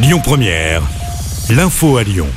Lyon Première, l'info à Lyon.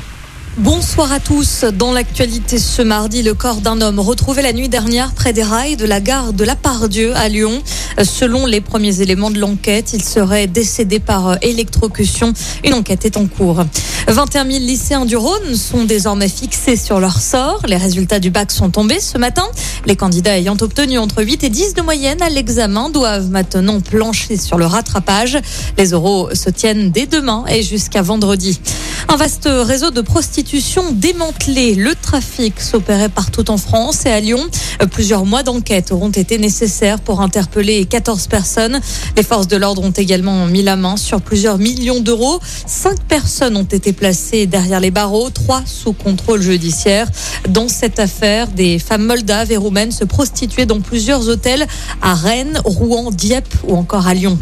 Bonsoir à tous. Dans l'actualité ce mardi, le corps d'un homme retrouvé la nuit dernière près des rails de la gare de la Pardieu à Lyon. Selon les premiers éléments de l'enquête, il serait décédé par électrocution. Une enquête est en cours. 21 000 lycéens du Rhône sont désormais fixés sur leur sort. Les résultats du bac sont tombés ce matin. Les candidats ayant obtenu entre 8 et 10 de moyenne à l'examen doivent maintenant plancher sur le rattrapage. Les oraux se tiennent dès demain et jusqu'à vendredi. Un vaste réseau de prostitution démantelé. Le trafic s'opérait partout en France et à Lyon. Plusieurs mois d'enquête auront été nécessaires pour interpeller 14 personnes. Les forces de l'ordre ont également mis la main sur plusieurs millions d'euros. Cinq personnes ont été placées derrière les barreaux, trois sous contrôle judiciaire. Dans cette affaire, des femmes moldaves et roumaines se prostituaient dans plusieurs hôtels à Rennes, Rouen, Dieppe ou encore à Lyon.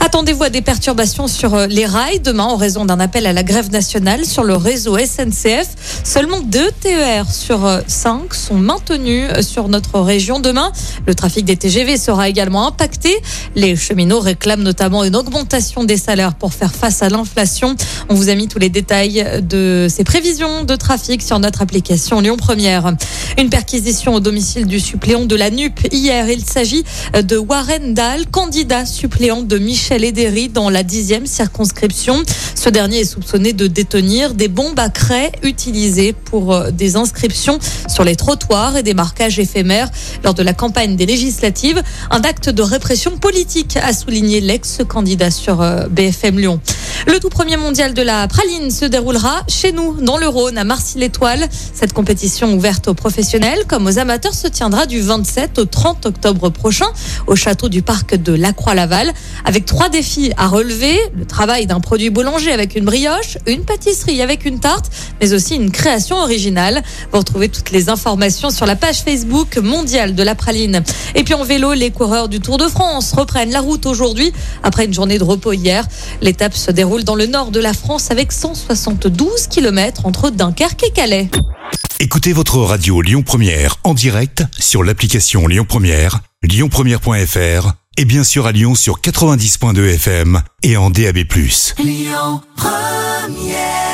Attendez-vous à des perturbations sur euh, les rails demain en raison d'un appel à la grève nationale sur le réseau SNCF. Seulement deux TER sur euh, cinq sont maintenus euh, sur notre région demain. Le trafic des TGV sera également impacté. Les cheminots réclament notamment une augmentation des salaires pour faire face à l'inflation. On vous a mis tous les détails de ces prévisions de trafic sur notre application Lyon Première. Une perquisition au domicile du suppléant de la NUP hier. Il s'agit de Warren Dahl, candidat suppléant de Michel Edéry dans la dixième circonscription. Ce dernier est soupçonné de détenir des bombes à craie utilisées pour euh, des inscriptions sur les trottoirs et des marquages éphémères lors de la campagne des législatives. Un acte de répression politique, a souligné l'ex-candidat sur euh, BFM Lyon. Le tout premier mondial de la praline se déroulera chez nous, dans le Rhône, à Marcy-l'Étoile. Cette compétition ouverte aux professionnels comme aux amateurs se tiendra du 27 au 30 octobre prochain au château du parc de La Croix-Laval avec trois défis à relever. Le travail d'un produit boulanger avec une brioche, une pâtisserie avec une tarte, mais aussi une création originale. Vous retrouvez toutes les informations sur la page Facebook mondiale de la praline. Et puis en vélo, les coureurs du Tour de France reprennent la route aujourd'hui après une journée de repos hier. L'étape se déroule dans le nord de la France avec 172 km entre Dunkerque et Calais. Écoutez votre radio Lyon Première en direct sur l'application Lyon Première, lyonpremière.fr et bien sûr à Lyon sur 90.2 FM et en DAB+. Lyon Première